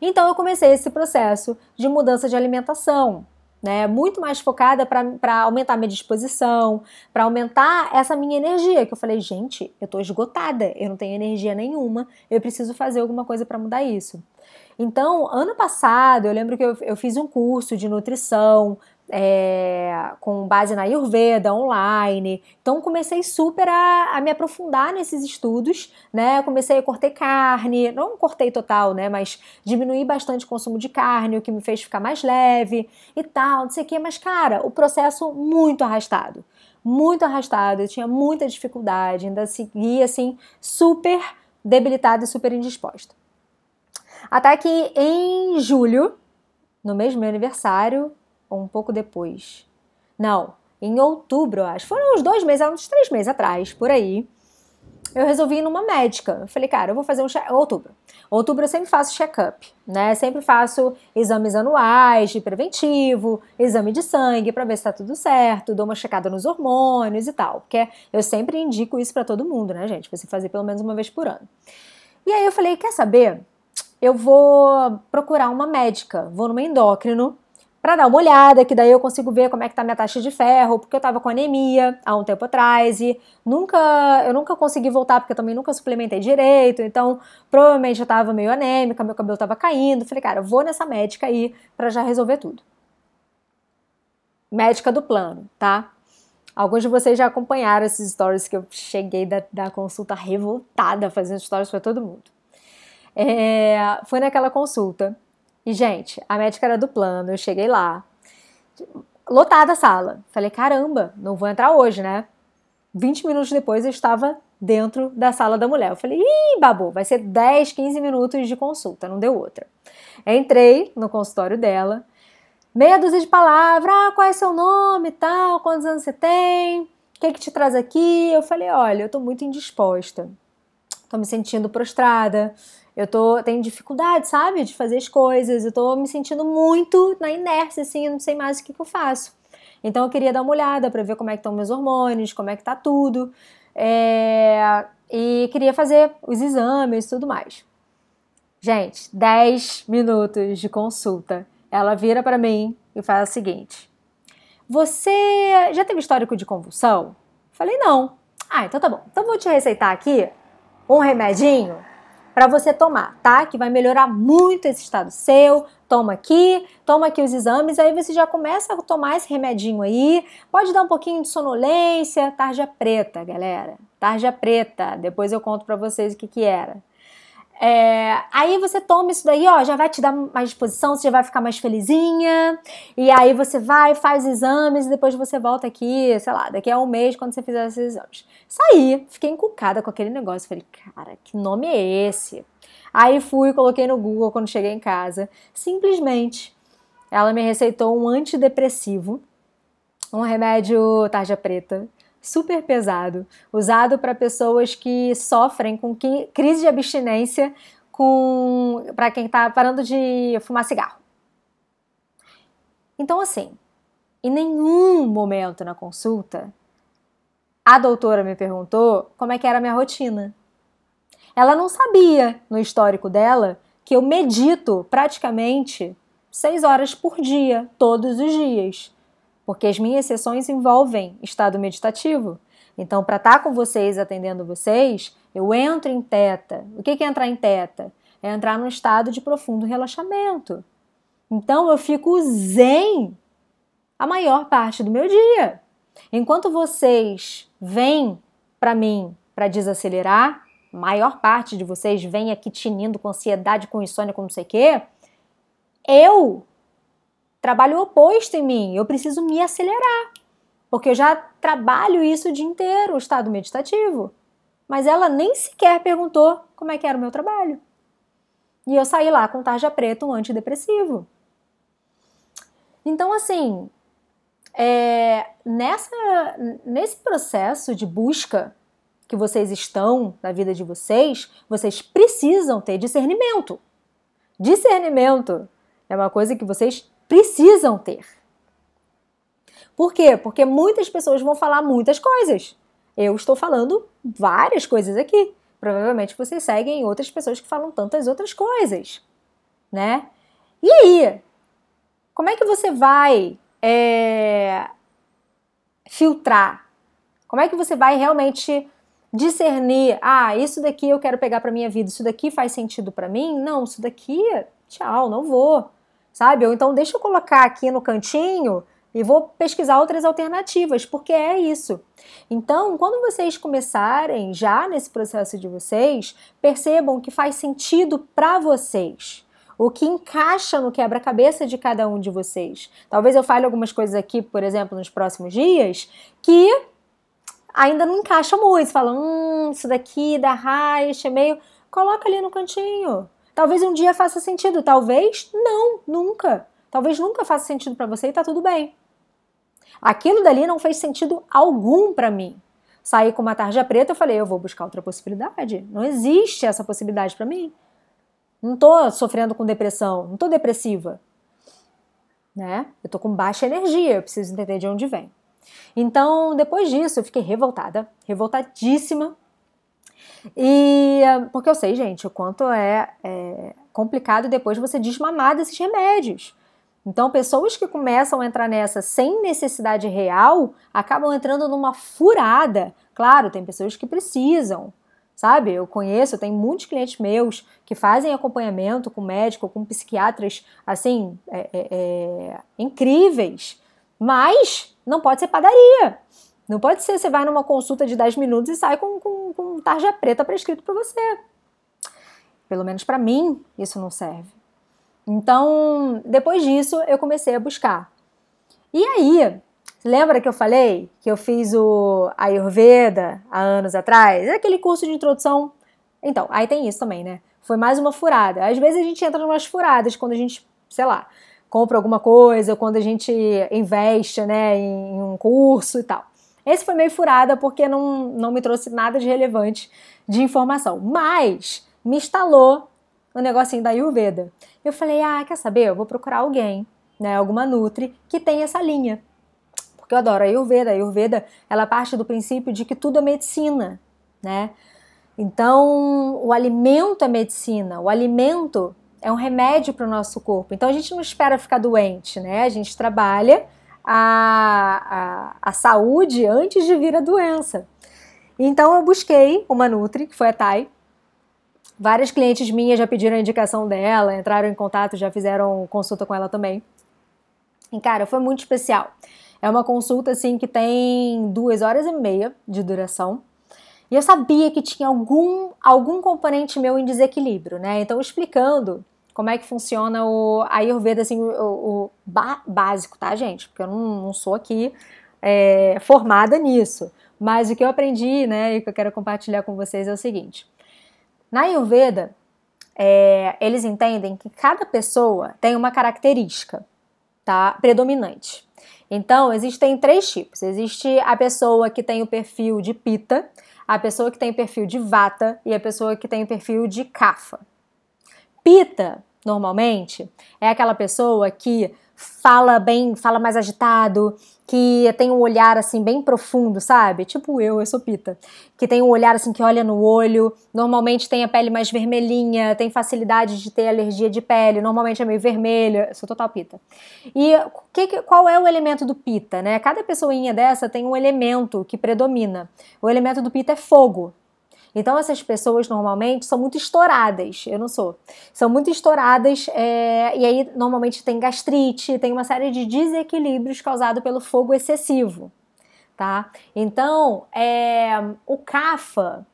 Então eu comecei esse processo de mudança de alimentação, né, muito mais focada para aumentar minha disposição, para aumentar essa minha energia. Que eu falei, gente, eu tô esgotada, eu não tenho energia nenhuma, eu preciso fazer alguma coisa para mudar isso. Então, ano passado, eu lembro que eu, eu fiz um curso de nutrição é, com base na Ayurveda online. Então comecei super a, a, me aprofundar nesses estudos, né? Comecei a cortar carne, não cortei total, né? Mas diminuí bastante o consumo de carne, o que me fez ficar mais leve e tal, não sei o que. Mas, cara, o processo muito arrastado. Muito arrastado, eu tinha muita dificuldade, ainda seguia assim, super debilitada e super indisposta. Até que em julho, no mês do meu aniversário, ou um pouco depois. Não, em outubro, acho. Foram uns dois meses, uns três meses atrás, por aí eu resolvi ir numa médica. Eu falei, cara, eu vou fazer um check outubro. Outubro eu sempre faço check-up, né? Sempre faço exames anuais de preventivo, exame de sangue para ver se tá tudo certo, dou uma checada nos hormônios e tal, porque eu sempre indico isso para todo mundo, né, gente? Você fazer pelo menos uma vez por ano. E aí eu falei, quer saber? Eu vou procurar uma médica, vou numa endócrino para dar uma olhada, que daí eu consigo ver como é que tá minha taxa de ferro, porque eu tava com anemia há um tempo atrás e nunca, eu nunca consegui voltar porque eu também nunca suplementei direito, então provavelmente eu tava meio anêmica, meu cabelo tava caindo. Falei, cara, vou nessa médica aí para já resolver tudo. Médica do plano, tá? Alguns de vocês já acompanharam esses stories que eu cheguei da, da consulta revoltada fazendo stories para todo mundo. É, foi naquela consulta e, gente, a médica era do plano, eu cheguei lá, lotada a sala. Falei, caramba, não vou entrar hoje, né? 20 minutos depois eu estava dentro da sala da mulher. Eu falei, ih, babu, vai ser 10, 15 minutos de consulta, não deu outra. Entrei no consultório dela, meia dúzia de palavras, ah, qual é seu nome e tal, quantos anos você tem, o que, que te traz aqui? Eu falei, olha, eu tô muito indisposta, tô me sentindo prostrada, eu tô tenho dificuldade, sabe, de fazer as coisas. Eu tô me sentindo muito na inércia, assim, eu não sei mais o que, que eu faço. Então eu queria dar uma olhada para ver como é que estão meus hormônios, como é que tá tudo. É... E queria fazer os exames e tudo mais. Gente, 10 minutos de consulta. Ela vira para mim e fala o seguinte: Você já teve histórico de convulsão? Falei, não. Ah, então tá bom. Então vou te receitar aqui um remedinho para você tomar, tá? Que vai melhorar muito esse estado seu. Toma aqui, toma aqui os exames, aí você já começa a tomar esse remedinho aí. Pode dar um pouquinho de sonolência, tarja preta, galera. Tarja preta. Depois eu conto para vocês o que que era. É, aí você toma isso daí, ó, já vai te dar mais disposição, você já vai ficar mais felizinha. E aí você vai, faz exames e depois você volta aqui, sei lá, daqui a um mês quando você fizer esses exames. Saí, fiquei encucada com aquele negócio. Falei, cara, que nome é esse? Aí fui, coloquei no Google quando cheguei em casa. Simplesmente, ela me receitou um antidepressivo, um remédio tarja preta, super pesado, usado para pessoas que sofrem com crise de abstinência, para quem está parando de fumar cigarro. Então, assim, em nenhum momento na consulta, a doutora me perguntou como é que era a minha rotina. Ela não sabia, no histórico dela, que eu medito praticamente seis horas por dia, todos os dias porque as minhas sessões envolvem estado meditativo. Então, para estar tá com vocês, atendendo vocês, eu entro em teta. O que é entrar em teta? É entrar num estado de profundo relaxamento. Então, eu fico zen a maior parte do meu dia. Enquanto vocês vêm para mim para desacelerar, maior parte de vocês vem aqui tinindo com ansiedade, com insônia, com não sei o quê, eu trabalho oposto em mim. Eu preciso me acelerar, porque eu já trabalho isso o dia inteiro, o estado meditativo. Mas ela nem sequer perguntou como é que era o meu trabalho. E eu saí lá com tarja preta, um antidepressivo. Então, assim, é, nessa, nesse processo de busca que vocês estão na vida de vocês, vocês precisam ter discernimento. Discernimento é uma coisa que vocês precisam ter. Por quê? Porque muitas pessoas vão falar muitas coisas. Eu estou falando várias coisas aqui. Provavelmente vocês seguem outras pessoas que falam tantas outras coisas, né? E aí? Como é que você vai é, filtrar? Como é que você vai realmente discernir? Ah, isso daqui eu quero pegar para minha vida. Isso daqui faz sentido para mim? Não, isso daqui, tchau, não vou sabe? Ou então deixa eu colocar aqui no cantinho e vou pesquisar outras alternativas, porque é isso. Então, quando vocês começarem já nesse processo de vocês, percebam que faz sentido para vocês. O que encaixa no quebra-cabeça de cada um de vocês. Talvez eu fale algumas coisas aqui, por exemplo, nos próximos dias, que ainda não encaixa muito. Fala, hum, isso daqui dá raiz, é meio. Coloca ali no cantinho Talvez um dia faça sentido, talvez não, nunca. Talvez nunca faça sentido para você e tá tudo bem. Aquilo dali não fez sentido algum para mim. Saí com uma tarja preta, eu falei, eu vou buscar outra possibilidade. Não existe essa possibilidade para mim. Não tô sofrendo com depressão, não tô depressiva. Né? Eu tô com baixa energia, eu preciso entender de onde vem. Então, depois disso, eu fiquei revoltada, revoltadíssima. E porque eu sei, gente, o quanto é, é complicado depois você desmamar desses remédios. Então, pessoas que começam a entrar nessa sem necessidade real acabam entrando numa furada. Claro, tem pessoas que precisam, sabe? Eu conheço, tem muitos clientes meus que fazem acompanhamento com médico, com psiquiatras, assim, é, é, é, incríveis, mas não pode ser padaria. Não pode ser você vai numa consulta de 10 minutos e sai com, com, com tarja preta prescrito para você. Pelo menos para mim, isso não serve. Então, depois disso, eu comecei a buscar. E aí, lembra que eu falei que eu fiz o Ayurveda há anos atrás? É aquele curso de introdução. Então, aí tem isso também, né? Foi mais uma furada. Às vezes a gente entra em umas furadas quando a gente, sei lá, compra alguma coisa, quando a gente investe, né, em um curso e tal. Esse foi meio furada porque não, não me trouxe nada de relevante de informação, mas me instalou o negocinho da Ayurveda. Eu falei, ah, quer saber? Eu vou procurar alguém, né, alguma Nutri que tem essa linha. Porque eu adoro a Ayurveda. A Ayurveda, ela parte do princípio de que tudo é medicina, né? Então, o alimento é medicina. O alimento é um remédio para o nosso corpo. Então, a gente não espera ficar doente, né? A gente trabalha a, a, a saúde antes de vir a doença. Então, eu busquei uma Nutri, que foi a Thay, Várias clientes minhas já pediram a indicação dela, entraram em contato, já fizeram consulta com ela também. E, cara, foi muito especial. É uma consulta, assim, que tem duas horas e meia de duração. E eu sabia que tinha algum, algum componente meu em desequilíbrio, né? Então, explicando como é que funciona o Ayurveda, assim, o, o básico, tá, gente? Porque eu não, não sou aqui é, formada nisso. Mas o que eu aprendi, né, e que eu quero compartilhar com vocês é o seguinte. Na Ayurveda, é, eles entendem que cada pessoa tem uma característica tá, predominante. Então, existem três tipos. Existe a pessoa que tem o perfil de Pita, a pessoa que tem o perfil de Vata e a pessoa que tem o perfil de Kapha. Pita, normalmente, é aquela pessoa que fala bem, fala mais agitado, que tem um olhar assim bem profundo, sabe? Tipo eu, eu sou pita. Que tem um olhar assim que olha no olho, normalmente tem a pele mais vermelhinha, tem facilidade de ter alergia de pele, normalmente é meio vermelha, sou total pita. E que, qual é o elemento do pita, né? Cada pessoinha dessa tem um elemento que predomina. O elemento do pita é fogo, então, essas pessoas normalmente são muito estouradas. Eu não sou. São muito estouradas é, e aí normalmente tem gastrite, tem uma série de desequilíbrios causados pelo fogo excessivo. Tá? Então, é, o CAFA,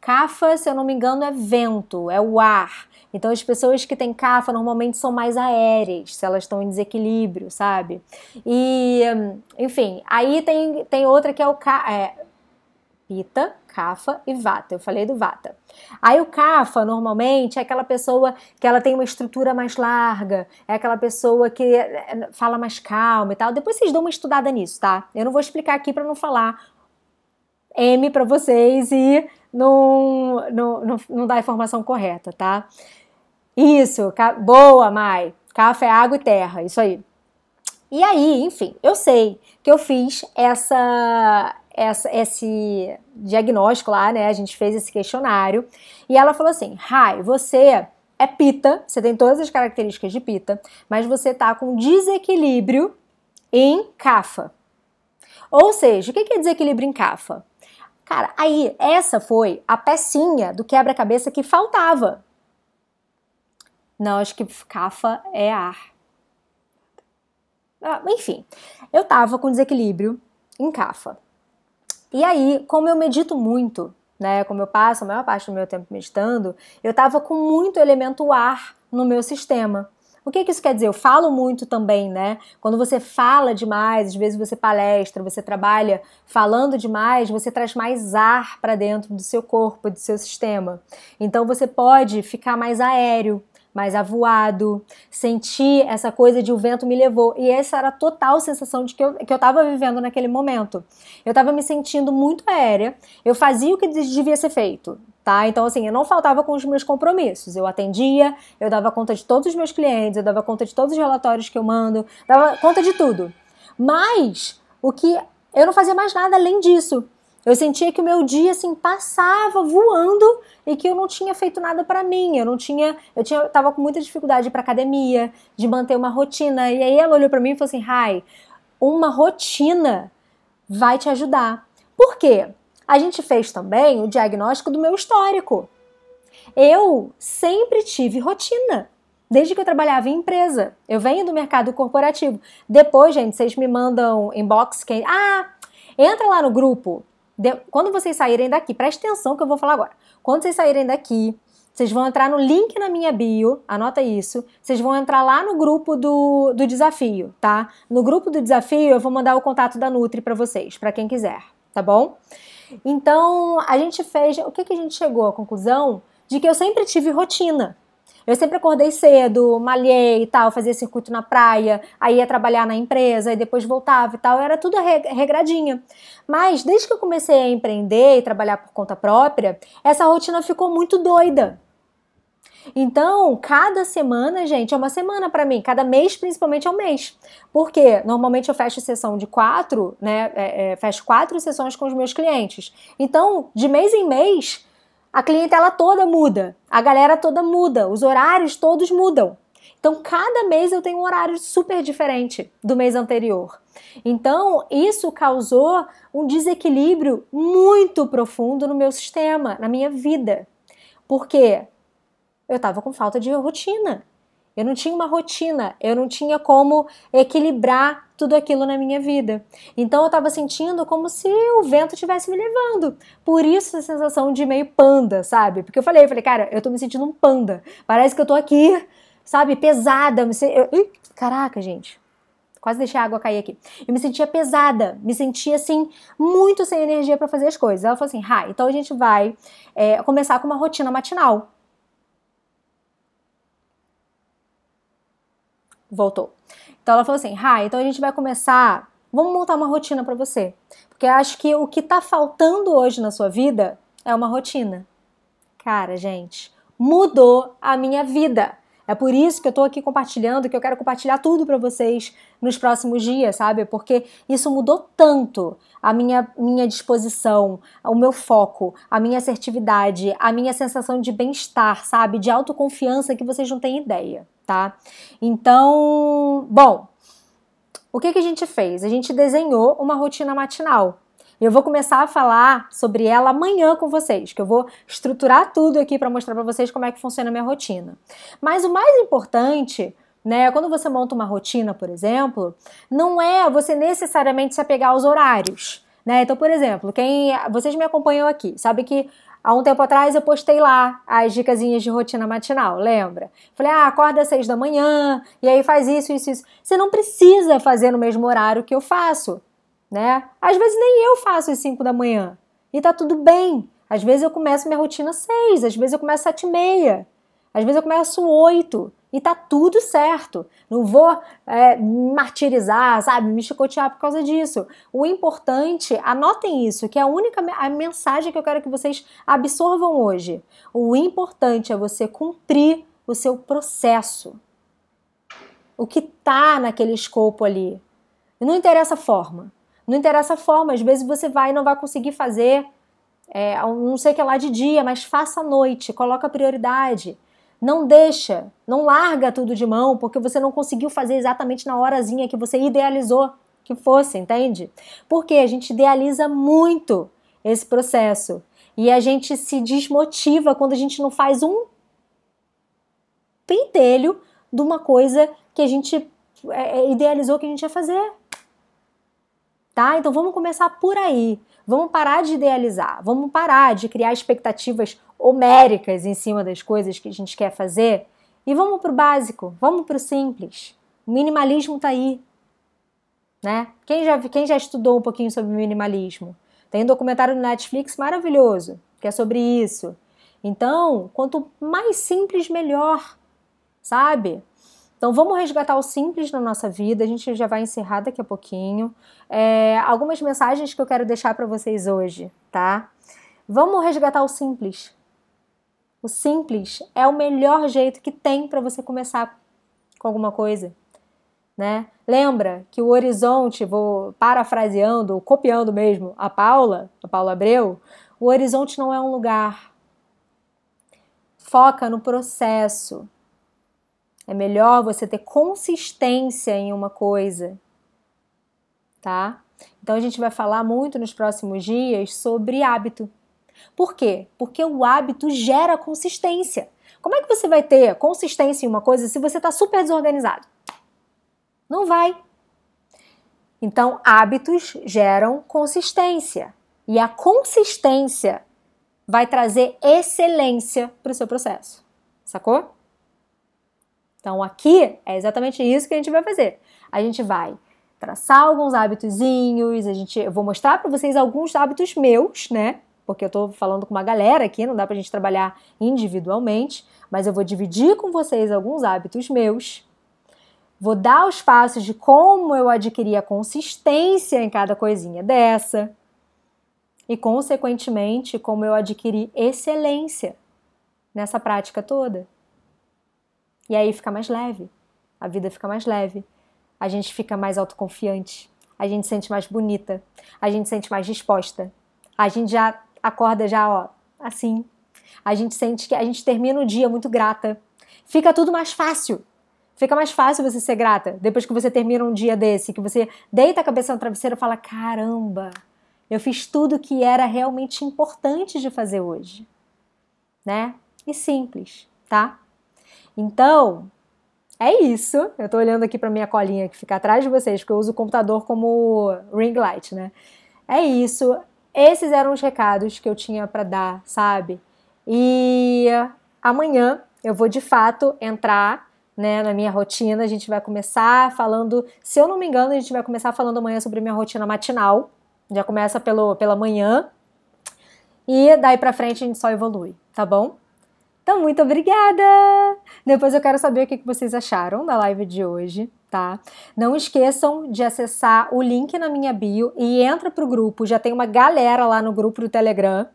CAFA, se eu não me engano, é vento, é o ar. Então, as pessoas que têm CAFA normalmente são mais aéreas, se elas estão em desequilíbrio, sabe? E, enfim, aí tem, tem outra que é o é, Pita, Kapha e Vata. Eu falei do Vata. Aí o Kapha, normalmente, é aquela pessoa que ela tem uma estrutura mais larga, é aquela pessoa que eh, fala mais calma e tal. Depois vocês dão uma estudada nisso, tá? Eu não vou explicar aqui para não falar M para vocês e não, não, não, não dar a informação correta, tá? Isso, boa, Mai. Kapha é água e terra, isso aí. E aí, enfim, eu sei que eu fiz essa essa, esse diagnóstico lá, né? A gente fez esse questionário e ela falou assim: Rai, você é pita, você tem todas as características de pita, mas você tá com desequilíbrio em cafa. Ou seja, o que é desequilíbrio em cafa? Cara, aí essa foi a pecinha do quebra-cabeça que faltava. Não, acho que cafa é ar. Ah, enfim, eu tava com desequilíbrio em cafa. E aí, como eu medito muito, né, como eu passo a maior parte do meu tempo meditando, eu estava com muito elemento ar no meu sistema. O que, que isso quer dizer? Eu falo muito também, né? Quando você fala demais, às vezes você palestra, você trabalha falando demais, você traz mais ar para dentro do seu corpo, do seu sistema. Então você pode ficar mais aéreo, mais avoado, sentir essa coisa de o vento me levou. E essa era a total sensação de que eu, que eu tava vivendo naquele momento. Eu tava me sentindo muito aérea, eu fazia o que devia ser feito. Tá? Então, assim, eu não faltava com os meus compromissos. Eu atendia, eu dava conta de todos os meus clientes, eu dava conta de todos os relatórios que eu mando, dava conta de tudo. Mas o que eu não fazia mais nada além disso. Eu sentia que o meu dia assim passava voando e que eu não tinha feito nada para mim. Eu não tinha, eu tinha, eu tava com muita dificuldade para academia, de manter uma rotina. E aí ela olhou para mim e falou assim: "Rai, uma rotina vai te ajudar". Por quê? A gente fez também o diagnóstico do meu histórico. Eu sempre tive rotina. Desde que eu trabalhava em empresa. Eu venho do mercado corporativo. Depois, gente, vocês me mandam inbox quem. Ah, entra lá no grupo de, quando vocês saírem daqui, preste atenção que eu vou falar agora. Quando vocês saírem daqui, vocês vão entrar no link na minha bio, anota isso. Vocês vão entrar lá no grupo do, do desafio, tá? No grupo do desafio eu vou mandar o contato da Nutri para vocês, para quem quiser, tá bom? Então, a gente fez. O que, que a gente chegou à conclusão? De que eu sempre tive rotina. Eu sempre acordei cedo, malhei e tal, fazia circuito na praia, aí ia trabalhar na empresa e depois voltava e tal, era tudo regradinha. Mas desde que eu comecei a empreender e trabalhar por conta própria, essa rotina ficou muito doida. Então, cada semana, gente, é uma semana para mim. Cada mês, principalmente, é um mês. Porque normalmente eu fecho sessão de quatro, né? É, é, fecho quatro sessões com os meus clientes. Então, de mês em mês, a clientela toda muda, a galera toda muda, os horários todos mudam. Então, cada mês eu tenho um horário super diferente do mês anterior. Então, isso causou um desequilíbrio muito profundo no meu sistema, na minha vida. Porque eu estava com falta de rotina. Eu não tinha uma rotina, eu não tinha como equilibrar tudo aquilo na minha vida. Então eu estava sentindo como se o vento estivesse me levando. Por isso a sensação de meio panda, sabe? Porque eu falei, eu falei, cara, eu tô me sentindo um panda. Parece que eu tô aqui, sabe, pesada. Me se... eu... Caraca, gente. Quase deixei a água cair aqui. Eu me sentia pesada, me sentia assim, muito sem energia para fazer as coisas. Ela falou assim: Rai, então a gente vai é, começar com uma rotina matinal. Voltou. Então ela falou assim: Rai, então a gente vai começar. Vamos montar uma rotina para você. Porque acho que o que tá faltando hoje na sua vida é uma rotina. Cara, gente, mudou a minha vida. É por isso que eu tô aqui compartilhando, que eu quero compartilhar tudo para vocês nos próximos dias, sabe? Porque isso mudou tanto a minha, minha disposição, o meu foco, a minha assertividade, a minha sensação de bem-estar, sabe? De autoconfiança que vocês não têm ideia tá? Então, bom, o que, que a gente fez? A gente desenhou uma rotina matinal. Eu vou começar a falar sobre ela amanhã com vocês, que eu vou estruturar tudo aqui para mostrar para vocês como é que funciona a minha rotina. Mas o mais importante, né, quando você monta uma rotina, por exemplo, não é você necessariamente se apegar aos horários. Né? Então, por exemplo, quem vocês me acompanham aqui, sabe que Há um tempo atrás eu postei lá as dicasinhas de rotina matinal, lembra? Falei, ah, acorda às seis da manhã, e aí faz isso, isso, isso. Você não precisa fazer no mesmo horário que eu faço, né? Às vezes nem eu faço às cinco da manhã. E tá tudo bem. Às vezes eu começo minha rotina às seis, às vezes eu começo às sete e meia, às vezes eu começo oito e tá tudo certo. Não vou é, martirizar, sabe, me chicotear por causa disso. O importante, anotem isso, que é a única a mensagem que eu quero que vocês absorvam hoje. O importante é você cumprir o seu processo. O que tá naquele escopo ali. Não interessa a forma. Não interessa a forma. Às vezes você vai e não vai conseguir fazer, é, não sei o que lá de dia, mas faça à noite, coloca prioridade. Não deixa, não larga tudo de mão porque você não conseguiu fazer exatamente na horazinha que você idealizou que fosse, entende? Porque a gente idealiza muito esse processo e a gente se desmotiva quando a gente não faz um pentelho de uma coisa que a gente é, é, idealizou que a gente ia fazer. Tá? Então vamos começar por aí. Vamos parar de idealizar, vamos parar de criar expectativas homéricas em cima das coisas que a gente quer fazer E vamos para o básico, vamos para o simples. O minimalismo está aí. Né? Quem, já, quem já estudou um pouquinho sobre minimalismo? Tem um documentário no Netflix maravilhoso, que é sobre isso. Então, quanto mais simples, melhor, sabe? Então, vamos resgatar o simples na nossa vida. A gente já vai encerrar daqui a pouquinho. É, algumas mensagens que eu quero deixar para vocês hoje, tá? Vamos resgatar o simples. O simples é o melhor jeito que tem para você começar com alguma coisa, né? Lembra que o horizonte, vou parafraseando, copiando mesmo a Paula, a Paula Abreu, o horizonte não é um lugar. Foca no processo. É melhor você ter consistência em uma coisa, tá? Então a gente vai falar muito nos próximos dias sobre hábito. Por quê? Porque o hábito gera consistência. Como é que você vai ter consistência em uma coisa se você está super desorganizado? Não vai. Então, hábitos geram consistência. E a consistência vai trazer excelência para o seu processo. Sacou? Então, aqui é exatamente isso que a gente vai fazer. A gente vai traçar alguns hábitozinhos, a gente, eu vou mostrar para vocês alguns hábitos meus, né? porque eu estou falando com uma galera aqui, não dá para a gente trabalhar individualmente, mas eu vou dividir com vocês alguns hábitos meus. Vou dar os passos de como eu adquiri a consistência em cada coisinha dessa. E, consequentemente, como eu adquiri excelência nessa prática toda. E aí fica mais leve. A vida fica mais leve. A gente fica mais autoconfiante. A gente se sente mais bonita. A gente se sente mais disposta. A gente já acorda já, ó, assim. A gente sente que a gente termina o dia muito grata. Fica tudo mais fácil. Fica mais fácil você ser grata depois que você termina um dia desse, que você deita a cabeça no travesseiro e fala: caramba, eu fiz tudo que era realmente importante de fazer hoje. Né? E simples, tá? Então, é isso. Eu tô olhando aqui para minha colinha que fica atrás de vocês, porque eu uso o computador como ring light, né? É isso. Esses eram os recados que eu tinha para dar, sabe? E amanhã eu vou de fato entrar né, na minha rotina. A gente vai começar falando, se eu não me engano, a gente vai começar falando amanhã sobre minha rotina matinal. Já começa pelo, pela manhã. E daí pra frente a gente só evolui, tá bom? Então, muito obrigada! Depois eu quero saber o que vocês acharam da live de hoje tá? Não esqueçam de acessar o link na minha bio e entra pro grupo. Já tem uma galera lá no grupo do Telegram.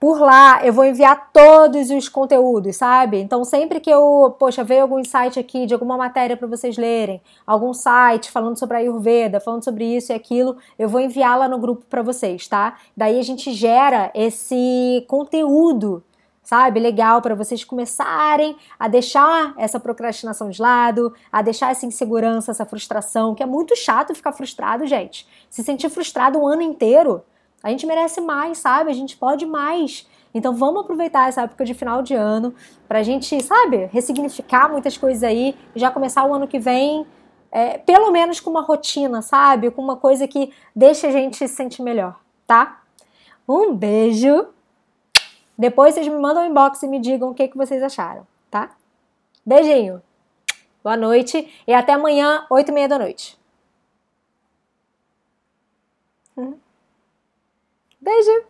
Por lá eu vou enviar todos os conteúdos, sabe? Então sempre que eu, poxa, veio algum insight aqui de alguma matéria para vocês lerem, algum site falando sobre a Ayurveda, falando sobre isso e aquilo, eu vou enviar lá no grupo para vocês, tá? Daí a gente gera esse conteúdo sabe? Legal para vocês começarem a deixar essa procrastinação de lado, a deixar essa insegurança, essa frustração, que é muito chato ficar frustrado, gente. Se sentir frustrado um ano inteiro, a gente merece mais, sabe? A gente pode mais. Então vamos aproveitar essa época de final de ano pra gente, sabe, ressignificar muitas coisas aí e já começar o ano que vem, é, pelo menos com uma rotina, sabe? Com uma coisa que deixa a gente se sentir melhor, tá? Um beijo! Depois vocês me mandam um inbox e me digam o que, que vocês acharam, tá? Beijinho! Boa noite e até amanhã, 8 e meia da noite. Hum. Beijo!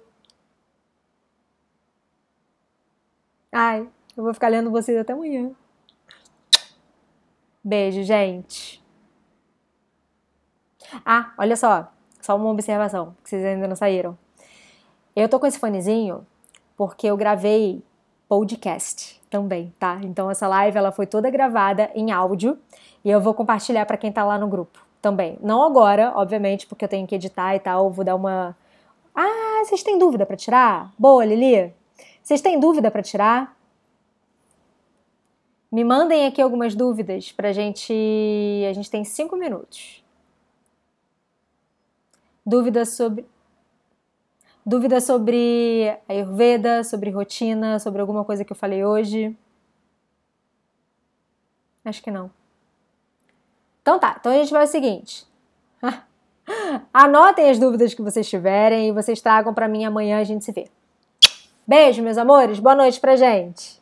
Ai, eu vou ficar lendo vocês até amanhã. Beijo, gente. Ah, olha só, só uma observação, que vocês ainda não saíram. Eu tô com esse fonezinho porque eu gravei podcast também, tá? Então essa live ela foi toda gravada em áudio e eu vou compartilhar para quem tá lá no grupo também. Não agora, obviamente, porque eu tenho que editar e tal, vou dar uma Ah, vocês têm dúvida para tirar? Boa, Lili. Vocês têm dúvida para tirar? Me mandem aqui algumas dúvidas pra gente. A gente tem cinco minutos. Dúvidas sobre. Dúvidas sobre Ayurveda, sobre rotina, sobre alguma coisa que eu falei hoje? Acho que não. Então tá, então a gente vai o seguinte. Anotem as dúvidas que vocês tiverem e vocês tragam para mim amanhã a gente se vê. Beijo, meus amores. Boa noite pra gente.